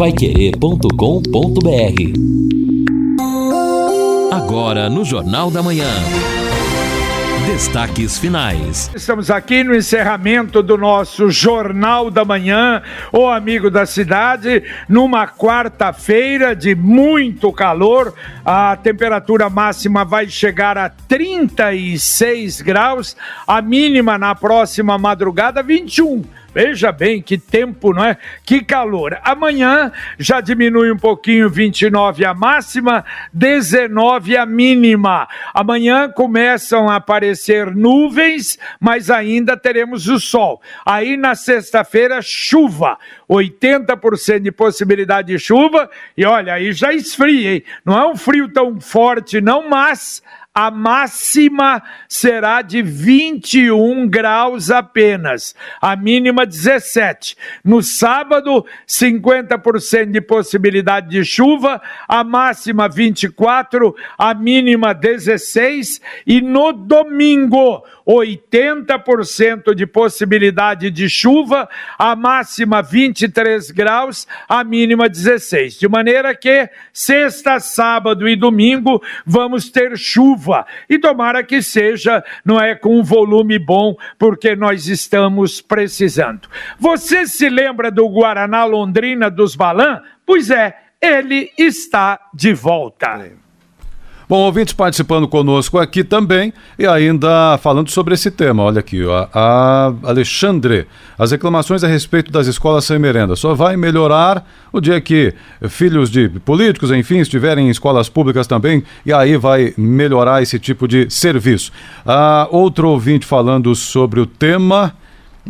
paiquerê.com.br Agora no Jornal da Manhã. Destaques finais. Estamos aqui no encerramento do nosso Jornal da Manhã, o amigo da cidade, numa quarta-feira de muito calor. A temperatura máxima vai chegar a 36 graus, a mínima na próxima madrugada 21. Veja bem que tempo, não é? Que calor. Amanhã já diminui um pouquinho, 29 a máxima, 19 a mínima. Amanhã começam a aparecer nuvens, mas ainda teremos o sol. Aí na sexta-feira, chuva. 80% de possibilidade de chuva. E olha, aí já esfria, hein? Não é um frio tão forte, não, mas a máxima será de 21 graus apenas, a mínima 17. No sábado, 50% de possibilidade de chuva, a máxima 24, a mínima 16 e no domingo, 80% de possibilidade de chuva, a máxima 23 graus, a mínima 16. De maneira que sexta, sábado e domingo vamos ter chuva. E tomara que seja, não é com um volume bom, porque nós estamos precisando. Você se lembra do Guaraná Londrina dos Balan? Pois é, ele está de volta. É. Bom, ouvintes participando conosco aqui também e ainda falando sobre esse tema. Olha aqui, a, Alexandre, as reclamações a respeito das escolas sem merenda só vai melhorar o dia que filhos de políticos, enfim, estiverem em escolas públicas também e aí vai melhorar esse tipo de serviço. Ah, outro ouvinte falando sobre o tema.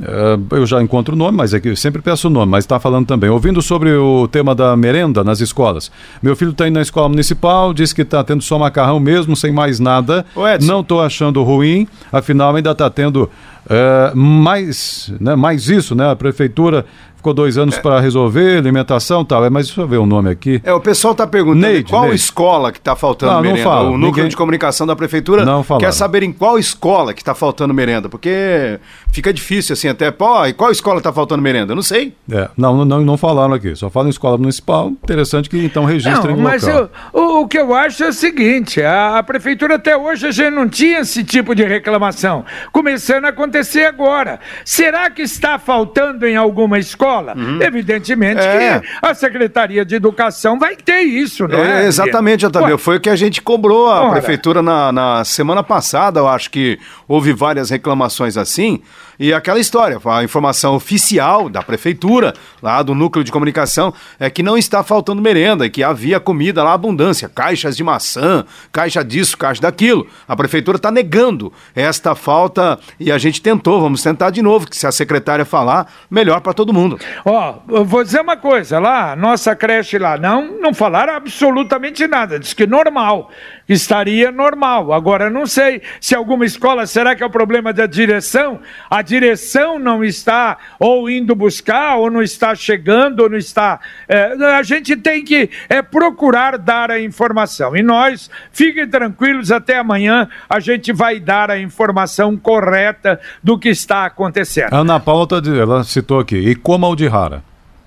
Uh, eu já encontro o nome, mas é que eu sempre peço o nome, mas está falando também. Ouvindo sobre o tema da merenda nas escolas. Meu filho está indo na escola municipal, disse que está tendo só macarrão mesmo, sem mais nada. Não estou achando ruim, afinal ainda está tendo uh, mais, né, mais isso, né? A prefeitura ficou dois anos é. para resolver, alimentação e tal. É, mas deixa eu ver o nome aqui. É, o pessoal está perguntando Neide, qual Neide. escola que está faltando não, merenda. Não fala. O núcleo Ninguém... de comunicação da prefeitura não quer saber em qual escola que está faltando merenda, porque fica difícil assim até. Pô, e qual escola está faltando merenda? Eu não sei. É, não, não, não falaram aqui. Só falam em escola municipal. Interessante que então registrem não, mas eu, o, o, que eu acho é o seguinte: a, a prefeitura até hoje já não tinha esse tipo de reclamação. Começando a acontecer agora. Será que está faltando em alguma escola? Escola. Uhum. Evidentemente é. que a Secretaria de Educação vai ter isso, não é? é exatamente, Otávio. Foi o que a gente cobrou a Ora. prefeitura na, na semana passada. Eu acho que houve várias reclamações assim. E aquela história, a informação oficial da prefeitura, lá do núcleo de comunicação, é que não está faltando merenda, que havia comida lá abundância, caixas de maçã, caixa disso, caixa daquilo. A prefeitura está negando esta falta e a gente tentou, vamos tentar de novo, que se a secretária falar, melhor para todo mundo. Ó, vou dizer uma coisa, lá, nossa creche lá, não, não falaram absolutamente nada, diz que normal, estaria normal. Agora, não sei se alguma escola, será que é o problema da direção? A direção não está ou indo buscar, ou não está chegando, ou não está. É, a gente tem que é, procurar dar a informação. E nós, fiquem tranquilos, até amanhã a gente vai dar a informação correta do que está acontecendo. Ana Paula, tá ela citou aqui, e como Aldihara.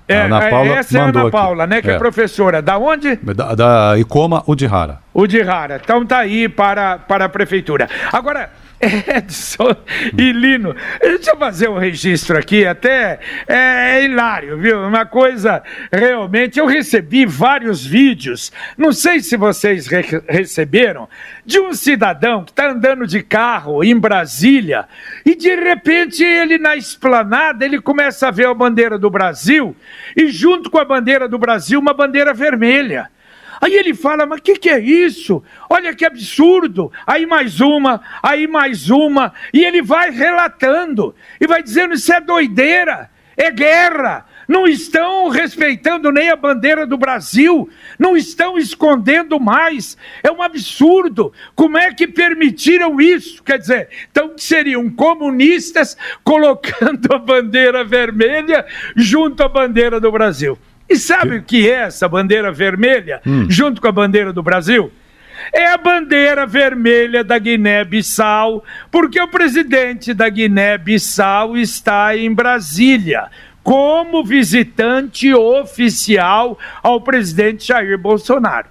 É, Ana Paula essa é a Ana Paula, aqui. né? Que é. é. professora. Da onde? Da, da Icoma Udihara. Udihara. Então tá aí para, para a prefeitura. Agora, Edson e Lino, deixa eu fazer um registro aqui, até é, é hilário, viu? Uma coisa realmente. Eu recebi vários vídeos, não sei se vocês re receberam, de um cidadão que está andando de carro em Brasília e de repente ele na esplanada ele começa a ver a bandeira do Brasil e junto com a bandeira do Brasil uma bandeira vermelha. Aí ele fala, mas o que, que é isso? Olha que absurdo. Aí mais uma, aí mais uma. E ele vai relatando e vai dizendo: isso é doideira, é guerra. Não estão respeitando nem a bandeira do Brasil, não estão escondendo mais. É um absurdo. Como é que permitiram isso? Quer dizer, então seriam comunistas colocando a bandeira vermelha junto à bandeira do Brasil. E sabe o que é essa bandeira vermelha, hum. junto com a bandeira do Brasil? É a bandeira vermelha da Guiné-Bissau, porque o presidente da Guiné-Bissau está em Brasília como visitante oficial ao presidente Jair Bolsonaro.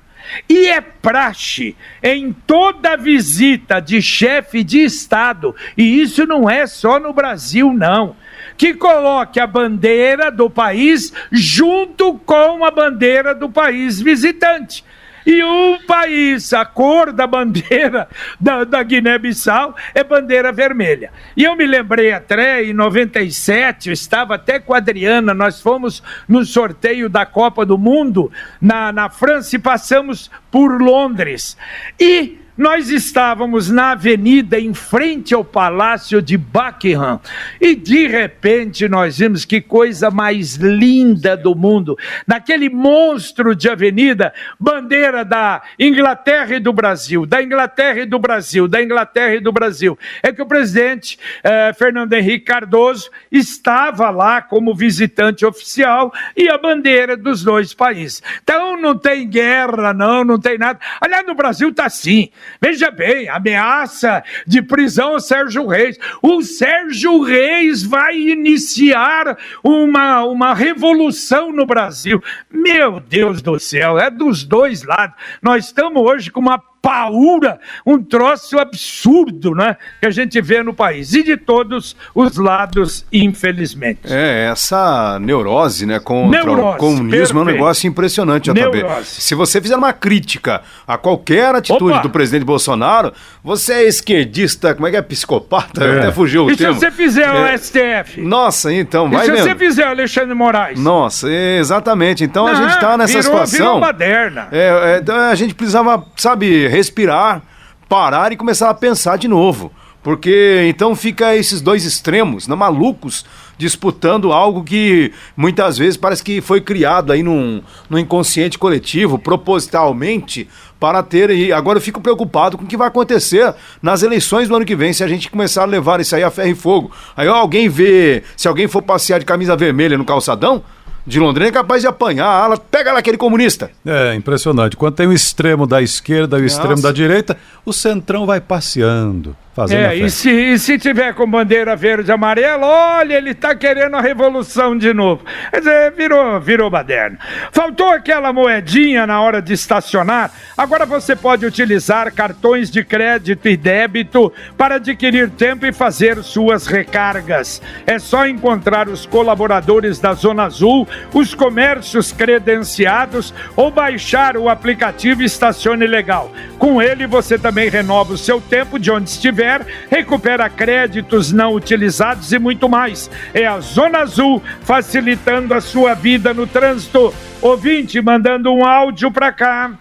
E é praxe em toda visita de chefe de Estado, e isso não é só no Brasil, não, que coloque a bandeira do país junto com a bandeira do país visitante. E o país, a cor da bandeira da, da Guiné-Bissau é bandeira vermelha. E eu me lembrei até em 97, eu estava até com a Adriana, nós fomos no sorteio da Copa do Mundo na, na França e passamos por Londres. E nós estávamos na avenida em frente ao Palácio de Buckingham e de repente nós vimos que coisa mais linda do mundo. Naquele monstro de avenida, bandeira da Inglaterra e do Brasil, da Inglaterra e do Brasil, da Inglaterra e do Brasil. É que o presidente eh, Fernando Henrique Cardoso estava lá como visitante oficial e a bandeira dos dois países. Então não tem guerra, não, não tem nada. Aliás, no Brasil está assim. Veja bem, ameaça de prisão ao Sérgio Reis. O Sérgio Reis vai iniciar uma, uma revolução no Brasil. Meu Deus do céu, é dos dois lados. Nós estamos hoje com uma paura, um troço absurdo, né? Que a gente vê no país. E de todos os lados, infelizmente. É, essa neurose, né, contra neurose, o comunismo perfeito. é um negócio impressionante, JB. Se você fizer uma crítica a qualquer atitude Opa. do presidente Bolsonaro, você é esquerdista, como é que é? Psicopata? É. Até fugiu o e termo. E se você fizer é. o STF? Nossa, então, vai E se mesmo. você fizer o Alexandre Moraes? Nossa, exatamente. Então Não, a gente tá nessa virou, situação... Virou baderna. É, é, então a gente precisava, sabe respirar, parar e começar a pensar de novo. Porque então fica esses dois extremos, né, malucos, disputando algo que muitas vezes parece que foi criado aí num, num inconsciente coletivo, propositalmente, para ter. E agora eu fico preocupado com o que vai acontecer nas eleições do ano que vem, se a gente começar a levar isso aí a ferro e fogo. Aí alguém vê, se alguém for passear de camisa vermelha no calçadão, de Londrina é capaz de apanhar. Ela pega lá aquele comunista. É, impressionante. Quando tem o extremo da esquerda e o extremo da direita, o centrão vai passeando. Fazendo é, e se, e se tiver com bandeira verde e amarela, olha, ele está querendo a revolução de novo. Quer dizer, virou, virou baderna. Faltou aquela moedinha na hora de estacionar? Agora você pode utilizar cartões de crédito e débito para adquirir tempo e fazer suas recargas. É só encontrar os colaboradores da Zona Azul, os comércios credenciados ou baixar o aplicativo Estacione Legal. Com ele você também renova o seu tempo de onde estiver tiver, recupera créditos não utilizados e muito mais. É a Zona Azul facilitando a sua vida no trânsito. Ouvinte mandando um áudio para cá.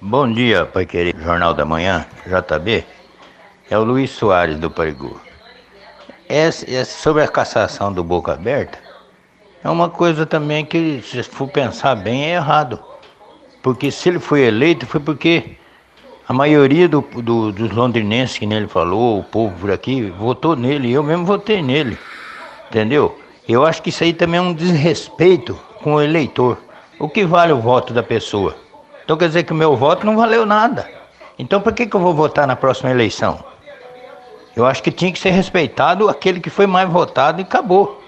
Bom dia, Pai Querido. Jornal da Manhã, JB. É o Luiz Soares do Parigu. É, é sobre a cassação do Boca Aberta, é uma coisa também que, se for pensar bem, é errado. Porque se ele foi eleito, foi porque a maioria do, do, dos londrinenses, que ele falou, o povo por aqui, votou nele. Eu mesmo votei nele. Entendeu? Eu acho que isso aí também é um desrespeito com o eleitor. O que vale o voto da pessoa? Então quer dizer que o meu voto não valeu nada. Então por que, que eu vou votar na próxima eleição? Eu acho que tinha que ser respeitado aquele que foi mais votado e acabou.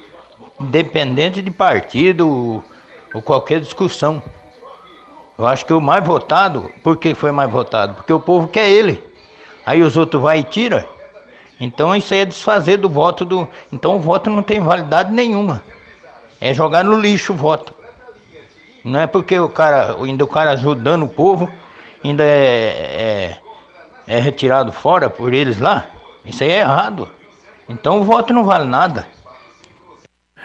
Independente de partido ou qualquer discussão. Eu acho que o mais votado, por que foi mais votado? Porque o povo quer ele. Aí os outros vai e tira. Então isso aí é desfazer do voto do. Então o voto não tem validade nenhuma. É jogar no lixo o voto. Não é porque o cara, ainda o cara ajudando o povo, ainda é, é, é retirado fora por eles lá. Isso aí é errado. Então o voto não vale nada.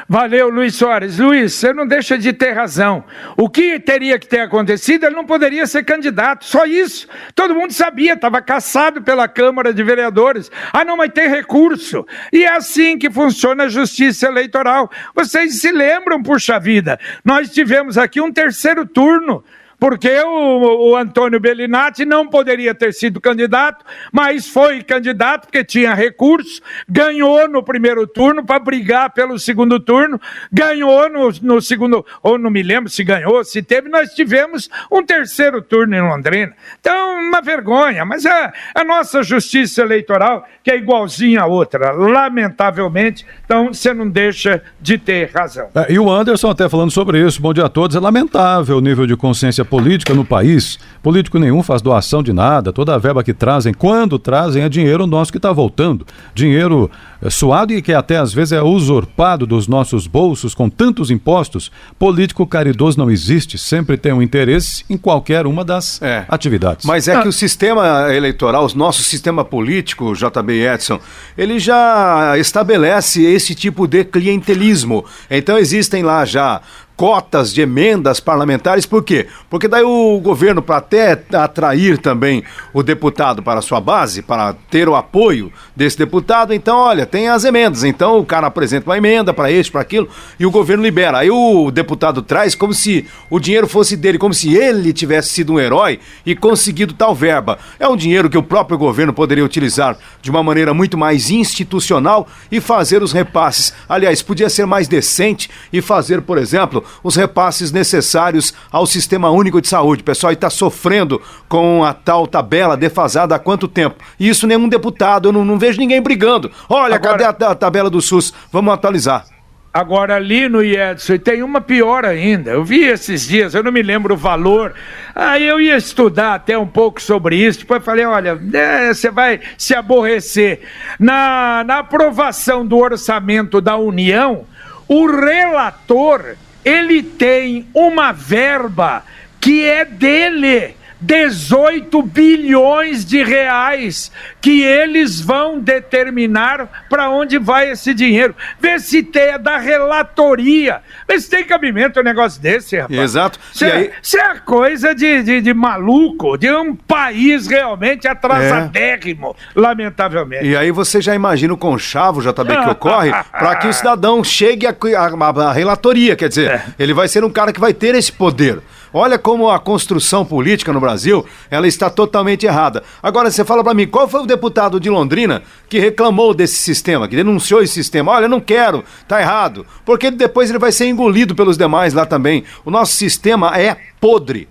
Valeu, Luiz Soares. Luiz, você não deixa de ter razão. O que teria que ter acontecido? Ele não poderia ser candidato, só isso. Todo mundo sabia, estava caçado pela Câmara de Vereadores. Ah, não, mas tem recurso. E é assim que funciona a justiça eleitoral. Vocês se lembram, puxa vida, nós tivemos aqui um terceiro turno porque o, o Antônio Bellinati não poderia ter sido candidato, mas foi candidato porque tinha recursos, ganhou no primeiro turno para brigar pelo segundo turno, ganhou no, no segundo, ou não me lembro se ganhou, se teve, nós tivemos um terceiro turno em Londrina. Então, uma vergonha, mas é a nossa justiça eleitoral que é igualzinha a outra, lamentavelmente, então você não deixa de ter razão. É, e o Anderson até falando sobre isso, bom dia a todos, é lamentável o nível de consciência política no país. Político nenhum faz doação de nada, toda a verba que trazem, quando trazem, é dinheiro nosso que está voltando. Dinheiro é, suado e que até às vezes é usurpado dos nossos bolsos com tantos impostos. Político caridoso não existe, sempre tem um interesse em qualquer uma das é. atividades. Mas é ah. que o sistema eleitoral, o nosso sistema político, JB Edson, ele já estabelece esse tipo de clientelismo. Então existem lá já cotas de emendas parlamentares, por quê? Porque daí o governo, para até atrair também o deputado para a sua base, para ter o apoio desse deputado, então, olha, tem as emendas. Então o cara apresenta uma emenda para este, para aquilo, e o governo libera. Aí o deputado traz como se o dinheiro fosse dele, como se ele tivesse sido um herói e conseguido tal verba. É um dinheiro que o próprio governo poderia utilizar de uma maneira muito mais institucional e fazer os repasses. Aliás, podia ser mais decente e fazer, por exemplo, os repasses necessários ao Sistema Único de Saúde. Pessoal, está sofrendo com a tal tabela defasada há quanto tempo? E isso nenhum deputado, eu não, não vejo ninguém brigando. Olha, Agora... cadê a, a tabela do SUS? Vamos atualizar. Agora, ali no Edson, tem uma pior ainda. Eu vi esses dias, eu não me lembro o valor. Aí eu ia estudar até um pouco sobre isso. Depois falei: olha, é, você vai se aborrecer. Na, na aprovação do orçamento da União, o relator ele tem uma verba que é dele. 18 bilhões de reais que eles vão determinar para onde vai esse dinheiro. Vê se tem é da relatoria. Vê se tem cabimento um negócio desse, rapaz. Exato. Isso é, aí... é coisa de, de, de, maluco, de um país realmente atrasadérrimo, é. lamentavelmente. E aí você já imagina o conchavo, JB, que ocorre, para que o cidadão chegue à relatoria. Quer dizer, é. ele vai ser um cara que vai ter esse poder. Olha como a construção política no Brasil, ela está totalmente errada. Agora você fala para mim, qual foi o deputado de Londrina que reclamou desse sistema, que denunciou esse sistema? Olha, não quero, tá errado. Porque depois ele vai ser engolido pelos demais lá também. O nosso sistema é podre.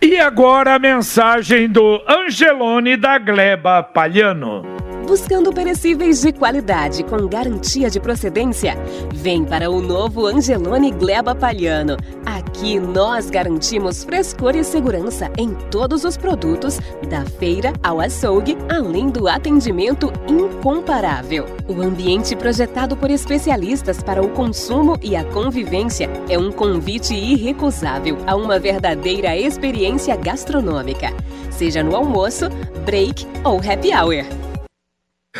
E agora a mensagem do Angelone da Gleba Palhano. Buscando perecíveis de qualidade com garantia de procedência? Vem para o novo Angelone Gleba Palhano. Aqui nós garantimos frescor e segurança em todos os produtos, da feira ao açougue, além do atendimento incomparável. O ambiente projetado por especialistas para o consumo e a convivência é um convite irrecusável a uma verdadeira experiência gastronômica, seja no almoço, break ou happy hour.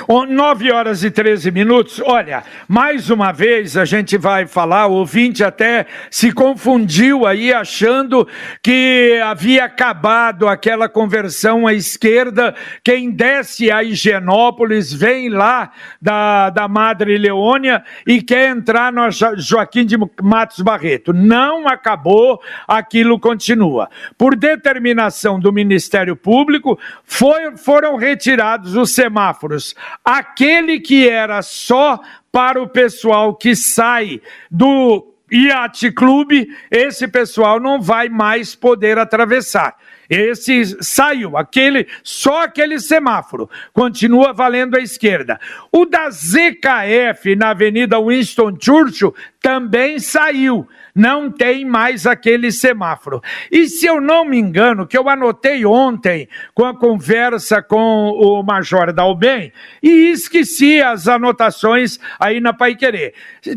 9 horas e 13 minutos. Olha, mais uma vez a gente vai falar, o ouvinte até se confundiu aí achando que havia acabado aquela conversão à esquerda. Quem desce a Higienópolis vem lá da, da Madre Leônia e quer entrar no Joaquim de Matos Barreto. Não acabou, aquilo continua. Por determinação do Ministério Público, foi, foram retirados os semáforos aquele que era só para o pessoal que sai do Yacht Clube, esse pessoal não vai mais poder atravessar. Esse saiu, aquele, só aquele semáforo continua valendo à esquerda. O da ZKF na Avenida Winston Churchill também saiu não tem mais aquele semáforo. E se eu não me engano, que eu anotei ontem com a conversa com o Major Dalben e esqueci as anotações aí na Pai Querer.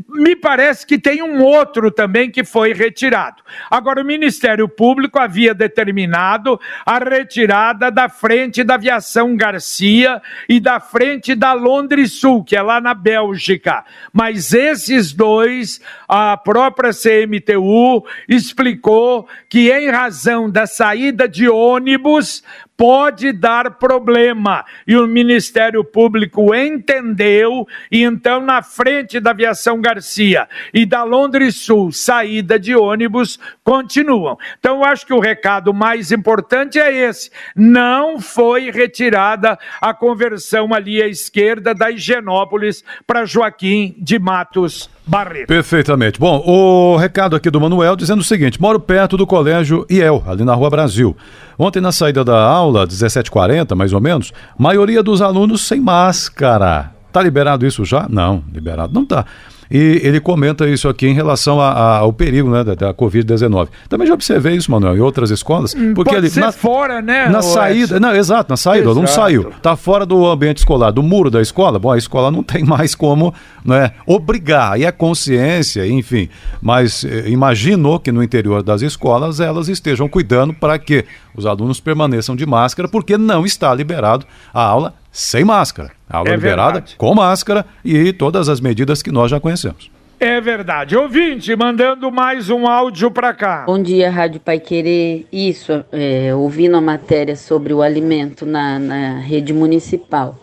Me parece que tem um outro também que foi retirado. Agora, o Ministério Público havia determinado a retirada da frente da aviação Garcia e da frente da Londres Sul, que é lá na Bélgica. Mas esses dois, a própria CM MTU explicou que, em razão da saída de ônibus pode dar problema. E o Ministério Público entendeu, e então, na frente da Aviação Garcia e da Londres Sul, saída de ônibus, continuam. Então, eu acho que o recado mais importante é esse: não foi retirada a conversão ali à esquerda da Higienópolis para Joaquim de Matos Barreto. Perfeitamente. Bom, o recado aqui do Manuel dizendo o seguinte: moro perto do colégio IEL, ali na Rua Brasil. Ontem, na saída da aula, 17h40, mais ou menos, maioria dos alunos sem máscara. Tá liberado isso já? Não, liberado não tá. E ele comenta isso aqui em relação a, a, ao perigo né, da, da Covid-19. Também já observei isso, Manuel, em outras escolas. Hum, porque Pode ele, na, fora, né? na saída, não, exato, na saída, o aluno Exato. saiu, está fora do ambiente escolar, do muro da escola. Bom, a escola não tem mais como né, obrigar, e é consciência, enfim. Mas eh, imagino que no interior das escolas elas estejam cuidando para que os alunos permaneçam de máscara, porque não está liberado a aula sem máscara. A aula É liberada verdade. com máscara e todas as medidas que nós já conhecemos. É verdade. Ouvinte, mandando mais um áudio para cá. Bom dia, Rádio Pai Querer. Isso, é, ouvindo a matéria sobre o alimento na, na rede municipal.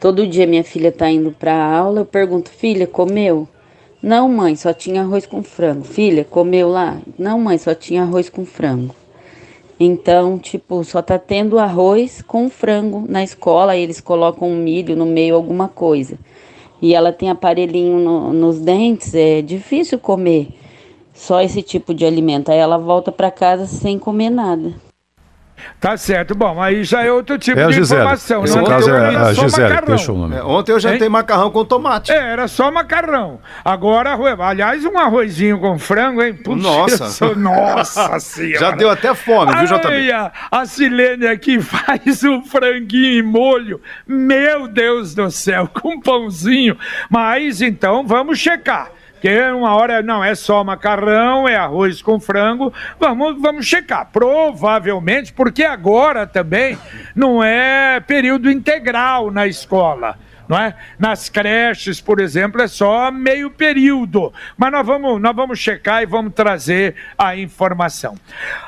Todo dia minha filha tá indo para a aula, eu pergunto, filha, comeu? Não, mãe, só tinha arroz com frango. Filha, comeu lá? Não, mãe, só tinha arroz com frango. Então, tipo, só tá tendo arroz com frango na escola, eles colocam um milho no meio, alguma coisa. E ela tem aparelhinho no- nos dentes, é difícil comer só esse tipo de alimento. Aí ela volta para casa sem comer nada. Tá certo. Bom, aí já é outro tipo É de Gisele. informação. Esse Não caso tem é a Gisele, deixa o nome. É, ontem eu jantei Hein? macarrão com tomate. É, era só macarrão. Agora, arroz- aliás, um arrozinho com frango, hein? Putz, Nossa. sou- Nossa senhora. Já deu até fome, viu, JB? Ai, a, a Silene aqui faz um franguinho em molho. Meu Deus do céu, com pãozinho. Mas então vamos checar. Porque uma hora não é só macarrão, é arroz com frango. Vamos, vamos checar. Provavelmente, porque agora também não é período integral na escola não é? Nas creches, por exemplo, é só meio período. Mas nós vamos, nós vamos checar e vamos trazer a informação.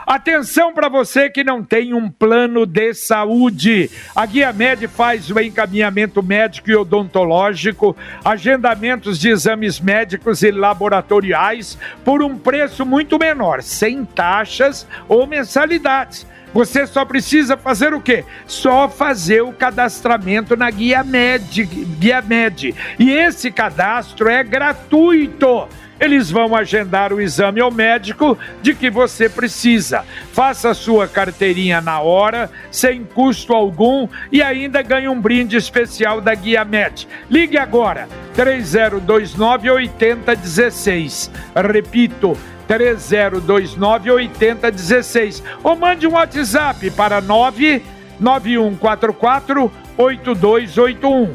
Atenção para você que não tem um plano de saúde. A Guia Med faz o encaminhamento médico e odontológico, agendamentos de exames médicos e laboratoriais por um preço muito menor, sem taxas ou mensalidades. Você só precisa fazer o quê? Só fazer o cadastramento na Guia Med, Guia Med. E esse cadastro é gratuito. Eles vão agendar o exame ao médico de que você precisa. Faça sua carteirinha na hora, sem custo algum e ainda ganhe um brinde especial da Guia Med. Ligue agora, 3029 8016. Repito, 3029 8016 ou mande um WhatsApp para 99144 8281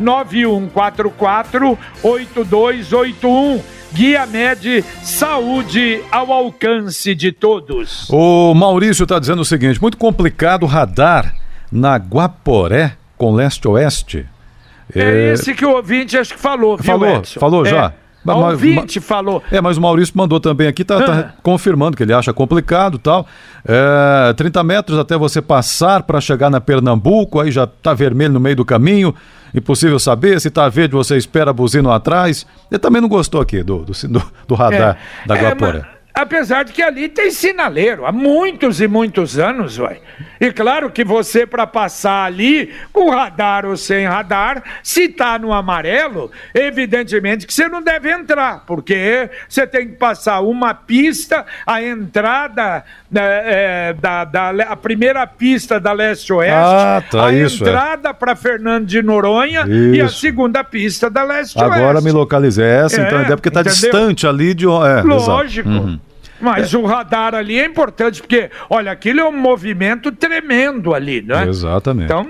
99144 8281 Guia Med Saúde ao alcance de todos. O Maurício está dizendo o seguinte: muito complicado radar na Guaporé com leste-oeste. É, esse que o ouvinte acho que falou, viu, Falou, Edson? falou É. já? O Mas- ouvinte falou. É, mas o Maurício mandou também aqui, tá, tá Ah. confirmando que ele acha complicado tal. É, 30 metros até você passar para chegar na Pernambuco, aí já tá vermelho no meio do caminho, impossível saber. Se tá verde, você espera lá atrás. Ele também não gostou aqui do, do, do- do radar da É, Guaporé. mas- apesar de que ali tem sinaleiro há muitos e muitos anos, ué. E claro que você, para passar ali, com radar ou sem radar, se tá no amarelo, evidentemente que você não deve entrar, porque você tem que passar uma pista, a entrada né, é, da, da, a primeira pista da leste-oeste, Ah, tá, a isso, é. entrada para Fernando de Noronha e a Isso. segunda pista da leste-oeste. Agora me localizei. É essa, então, É, é porque tá entendeu? distante ali de. É, exato. Lógico. Uhum. Mas o radar ali é importante, porque, olha, aquilo é um movimento tremendo ali, né? Exatamente. Então,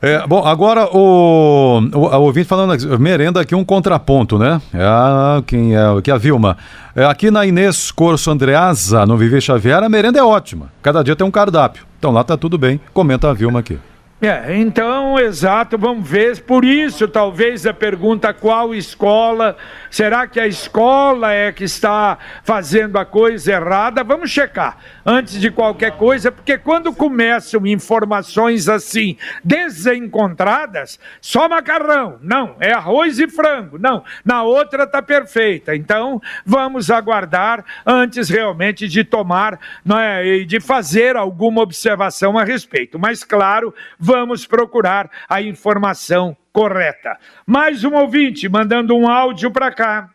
É, bom, agora o, o, a ouvinte falando aqui, merenda aqui um contraponto, né? É quem é, que é a Vilma. É, aqui na Inês Corso Andreasa, no Viver Xavier, a merenda é ótima. Cada dia tem um cardápio. Então lá tá tudo bem. Comenta a Vilma aqui. É, então, exato, vamos ver. Por isso, talvez a pergunta qual escola, será que a escola é que está fazendo a coisa errada? Vamos checar antes de qualquer coisa, porque quando começam informações assim desencontradas, só macarrão, não, é arroz e frango, não, na outra tá perfeita. Então, vamos aguardar antes realmente de tomar é, e de fazer alguma observação a respeito. Mas claro, vamos procurar a informação correta. Mais um ouvinte mandando um áudio para cá.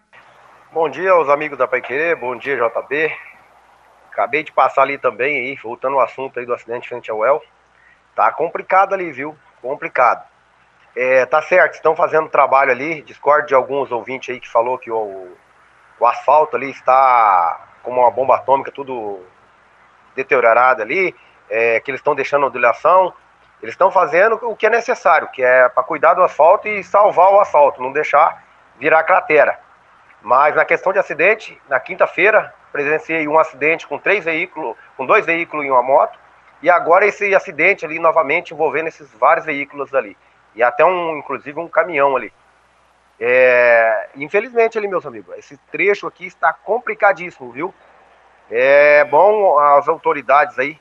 Bom dia aos amigos da Paiquerê, bom dia JB. Acabei de passar ali também aí, voltando ao assunto aí do acidente frente ao El. Tá complicado ali, viu? Complicado. É, tá certo, estão fazendo trabalho ali. Discordo de alguns ouvintes aí que falou que o, o asfalto ali está como uma bomba atômica, tudo deteriorado ali, é, que eles estão deixando ondulação. Eles estão fazendo o que é necessário, que é para cuidar do asfalto e salvar o asfalto, não deixar virar cratera. Mas na questão de acidente, na quinta-feira, presenciei um acidente com três veículos, com dois veículos e uma moto, e agora esse acidente ali novamente envolvendo esses vários veículos ali. E até um, inclusive, um caminhão ali. É, infelizmente ali, meus amigos, esse trecho aqui está complicadíssimo, viu? É bom as autoridades aí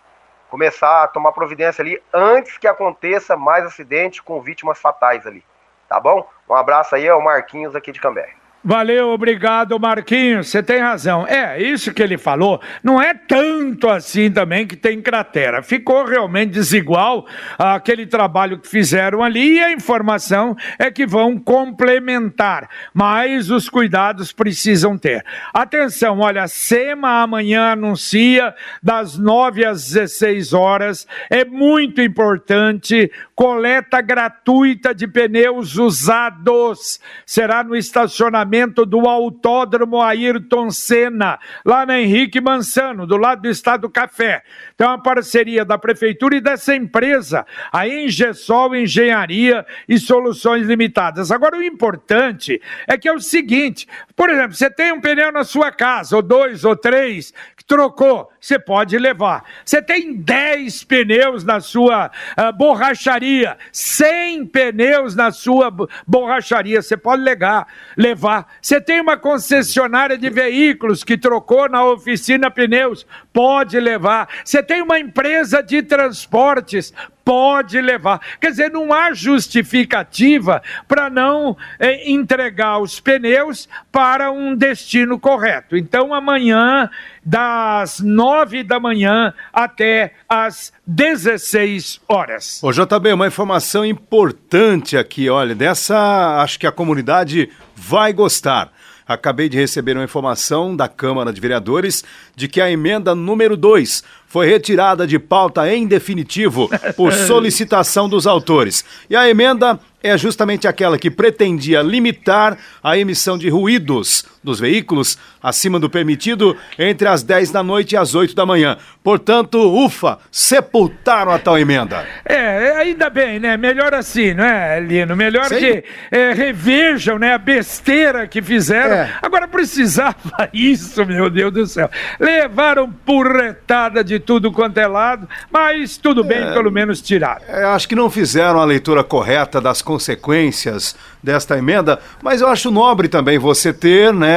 começar a tomar providência ali antes que aconteça mais acidente com vítimas fatais ali. Tá bom? Um abraço aí, é o Marquinhos aqui de Cambé. Valeu, obrigado, Marquinhos. Você tem razão. É, isso que ele falou, não é tanto assim também que tem cratera. Ficou realmente desigual aquele trabalho que fizeram ali e a informação é que vão complementar. Mas os cuidados precisam ter. Atenção, olha, SEMA amanhã anuncia das 9 às 16 horas. É muito importante coleta gratuita de pneus usados. Será no estacionamento do Autódromo Ayrton Senna, lá na Henrique Mansano, do lado do Estado Café. Tem uma parceria da Prefeitura e dessa empresa, a Engesol Engenharia e Soluções Limitadas. Agora, o importante é que é o seguinte: por exemplo, você tem um pneu na sua casa, ou dois, ou três, que trocou, você pode levar. Você tem 10 pneus na sua uh, borracharia, 100 pneus na sua borracharia, você pode legar, levar. Você tem uma concessionária de veículos que trocou na oficina pneus, pode levar. Você tem uma empresa de transportes, pode levar. Quer dizer, não há justificativa para não é, entregar os pneus para um destino correto. Então, amanhã, das nove da manhã até as 16 horas. Ô, JB, uma informação importante aqui, olha, dessa acho que a comunidade vai gostar. Acabei de receber uma informação da Câmara de Vereadores de que a emenda número 2 foi retirada de pauta em definitivo por solicitação dos autores. E a emenda é justamente aquela que pretendia limitar a emissão de ruídos dos veículos acima do permitido entre as 10 da noite e as 8 da manhã. Portanto, ufa, sepultaram a tal emenda. É, ainda bem, né? Melhor assim, não é, Lino? Melhor Sim. que é, revejam né, a besteira que fizeram. É. Agora precisava isso, meu Deus do céu. Levaram porretada de tudo quanto é lado, mas tudo bem, é, pelo menos tiraram. É, acho que não fizeram a leitura correta das consequências desta emenda, mas eu acho nobre também você ter, né,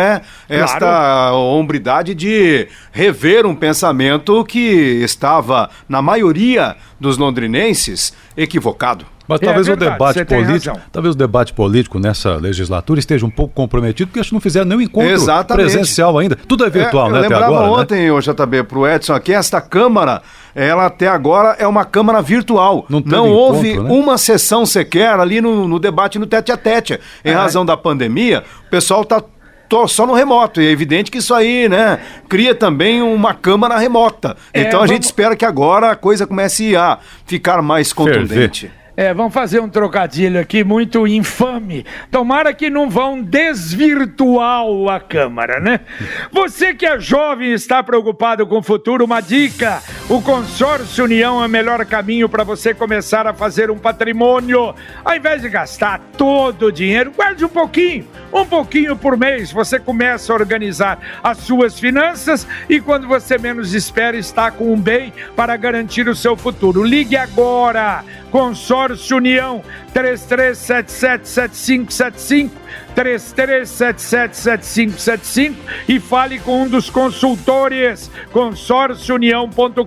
esta claro. hombridade de rever um pensamento que estava, na maioria dos londrinenses, equivocado. Mas é talvez é verdade, o debate político, talvez o debate político nessa legislatura esteja um pouco comprometido, porque acho que não fizeram nenhum encontro Exatamente. presencial ainda. Tudo é virtual, é, né? Eu lembrava agora, né? ontem, né? JB, para o Edson aqui, esta Câmara, ela até agora é uma Câmara virtual. Não, não houve encontro, né? uma sessão sequer ali no, no debate no tete a tete. Em é. razão da pandemia, o pessoal está só no remoto. E é evidente que isso aí, né, cria também uma câmara remota. É, então a vamos... gente espera que agora a coisa comece a ficar mais contundente. Ferver. É, vamos fazer um trocadilho aqui muito infame. Tomara que não vão desvirtuar a Câmara, né? Você que é jovem e está preocupado com o futuro, uma dica: o Consórcio União é o melhor caminho para você começar a fazer um patrimônio. Ao invés de gastar todo o dinheiro, guarde um pouquinho, um pouquinho por mês. Você começa a organizar as suas finanças e quando você menos espera, está com um bem para garantir o seu futuro. Ligue agora Consórcio União 33777575 33777575 e fale com um dos consultores consórciounião.com.br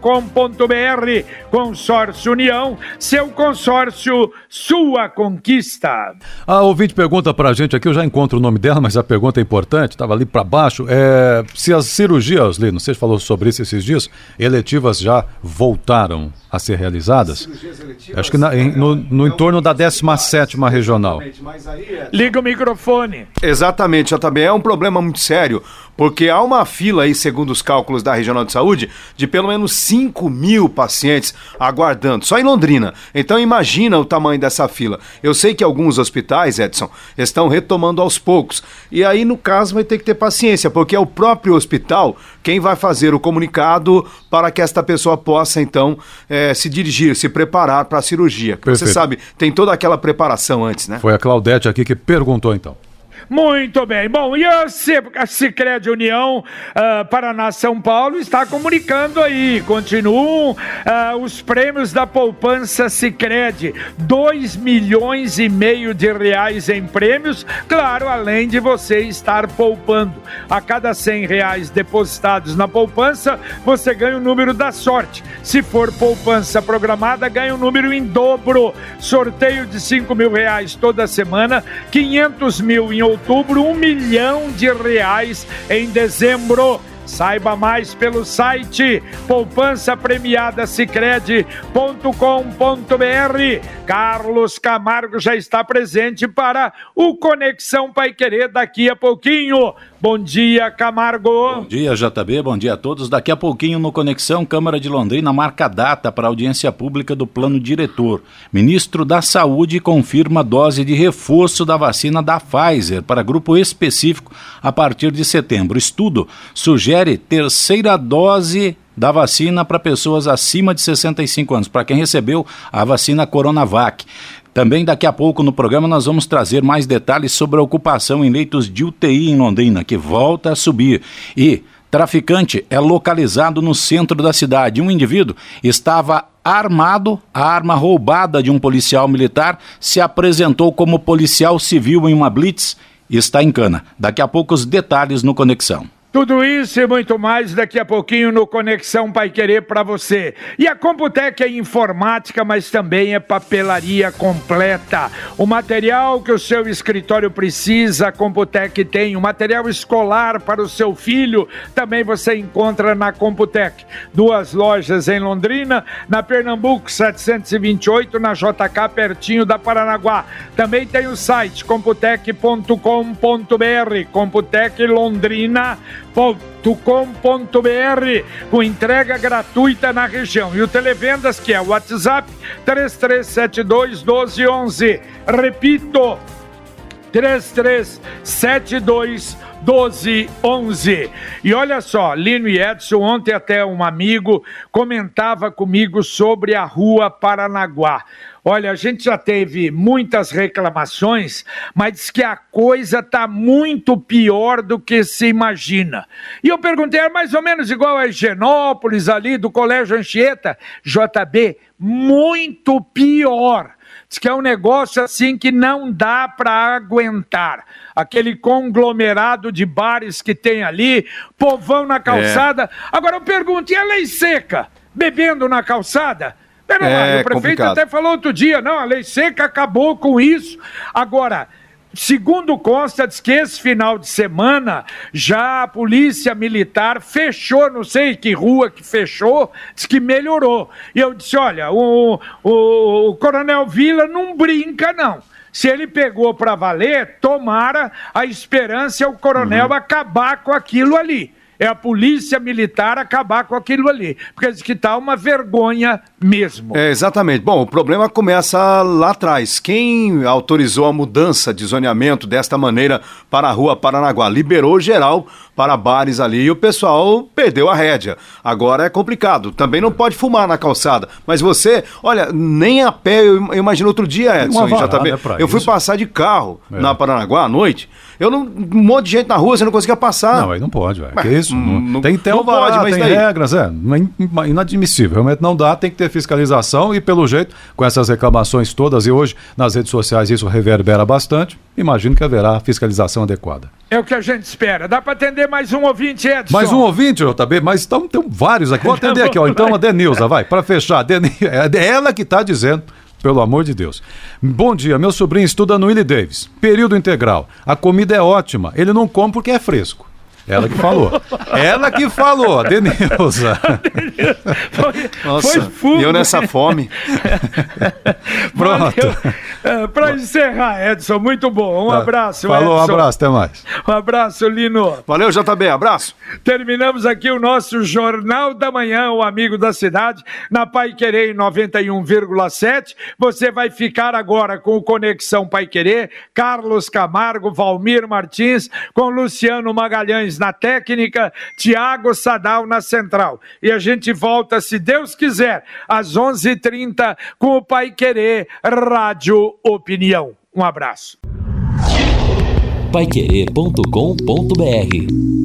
Consórcio União, seu consórcio, sua conquista. A ouvinte pergunta pra gente aqui, eu já encontro o nome dela, mas a pergunta é importante, estava ali para baixo, é se as cirurgias, Lino, você falou sobre isso esses dias, eletivas já voltaram a ser realizadas? Acho que na, em, no, no entorno da 17 regional. Liga o microfone. Exatamente, também é um problema muito sério, porque há uma fila aí, segundo os cálculos da Regional de Saúde, de pelo menos 5 mil pacientes aguardando, só em Londrina. Então imagina o tamanho dessa fila. Eu sei que alguns hospitais, Edson, estão retomando aos poucos. E aí, no caso, vai ter que ter paciência, porque é o próprio hospital quem vai fazer o comunicado para que esta pessoa possa, então, é, se dirigir, se preparar para a cirurgia. Você sabe, tem toda aquela preparação antes, né? Foi a Claudete aqui que perguntou, então. Muito bem. Bom, e a, Cicred União uh, Paraná São Paulo está comunicando aí. Continuam uh, os prêmios da poupança Cicred. 2 milhões e meio de reais em prêmios, claro, além de você estar poupando. A cada 100 reais depositados na poupança, você ganha o número da sorte. Se for poupança programada, ganha o um número em dobro. Sorteio de 5 mil reais toda semana, 500 mil em outubro um milhão de reais em dezembro. Saiba mais pelo site poupança cicred.com.br. Carlos Camargo já está presente para o Conexão Pai Querer daqui a pouquinho. Bom dia, Camargo. Bom dia, JB. Bom dia a todos. Daqui a pouquinho no Conexão Câmara de Londrina marca data para audiência pública do plano diretor. Ministro da Saúde confirma dose de reforço da vacina da Pfizer para grupo específico a partir de setembro. Estudo sugere terceira dose da vacina para pessoas acima de 65 anos, para quem recebeu a vacina Coronavac. Também daqui a pouco no programa nós vamos trazer mais detalhes sobre a ocupação em leitos de UTI em Londrina, que volta a subir. E traficante é localizado no centro da cidade. Um indivíduo estava armado, a arma roubada de um policial militar se apresentou como policial civil em uma blitz e está em cana. Daqui a pouco os detalhes no Conexão. Tudo isso e muito mais daqui a pouquinho no Conexão Pai Querer para você. E a Computec é informática, mas também é papelaria completa. O material que o seu escritório precisa, a Computec tem. O material escolar para o seu filho também você encontra na Computec. Duas lojas em Londrina, na Pernambuco 728, na JK, pertinho da Paranaguá. Também tem o site computec.com.br. Computec Londrina com.br com entrega gratuita na região. E o Televendas, que é o WhatsApp 3372 1211. Repito, 3372 1211. E olha só, Lino e Edson, ontem até um amigo comentava comigo sobre a rua Paranaguá. Olha, a gente já teve muitas reclamações, mas diz que a coisa está muito pior do que se imagina. E eu perguntei, é mais ou menos igual a Higienópolis ali do Colégio Anchieta? JB, muito pior. Diz que é um negócio assim que não dá para aguentar. Aquele conglomerado de bares que tem ali, povão na calçada. É. Agora eu pergunto, e a lei seca? Bebendo na calçada? Pera é, lá, o prefeito complicado. até falou outro dia, não, a lei seca acabou com isso. Agora, segundo consta, diz que esse final de semana já a polícia militar fechou, não sei que rua que fechou, diz que melhorou. E eu disse: olha, o, o, o Coronel Vila não brinca, não. Se ele pegou para valer, tomara a esperança é o coronel uhum. acabar com aquilo ali é a polícia militar acabar com aquilo ali. Porque diz que está uma vergonha mesmo. É, exatamente. Bom, o problema começa lá atrás. Quem autorizou a mudança de zoneamento desta maneira para a rua Paranaguá? Liberou geral para bares ali e o pessoal perdeu a rédea. Agora é complicado. Também não pode fumar na calçada. Mas você, olha, nem a pé, eu imagino outro dia, Edson, já tá bem. Eu fui passar de carro é. na Paranaguá à noite Eu não. Um monte de gente na rua, você não conseguia passar. Não, aí não pode, velho. Que isso? não- Não, tem tem não alvará, pode, mas tem daí? regras, é. É in- inadmissível. Realmente não dá, tem que ter fiscalização e, pelo jeito, com essas reclamações todas, e hoje nas redes sociais isso reverbera bastante, imagino que haverá fiscalização adequada. É o que a gente espera. Dá para atender mais um ouvinte, Edson? Mais um ouvinte, JB, mas estão, tem vários aqui. Vou atender aqui, ó. Então, a Denilza, vai, para fechar. Deni- É ela que está dizendo, pelo amor de Deus. Bom dia, meu sobrinho estuda no Willie Davis, período integral. A comida é ótima, ele não come porque é fresco. Ela que falou. Ela que falou, Denilza. Foi, Nossa, foi fumo. e eu nessa fome. Pronto. Para encerrar, Edson, muito bom. Um abraço, Tá. Falou, um Edson. abraço, até mais. Um abraço, Lino. Valeu, JB, abraço. Terminamos aqui o nosso Jornal da Manhã, o amigo da cidade, na Pai Querer em 91,7. Você vai ficar agora com o Conexão Pai Querer, Carlos Camargo, Valmir Martins, com Luciano Magalhães na técnica, Tiago Sadal na central. E a gente volta, se Deus quiser, às 11h30 com o Pai Querer Rádio Opinião. Um abraço. Paiquerê.com.br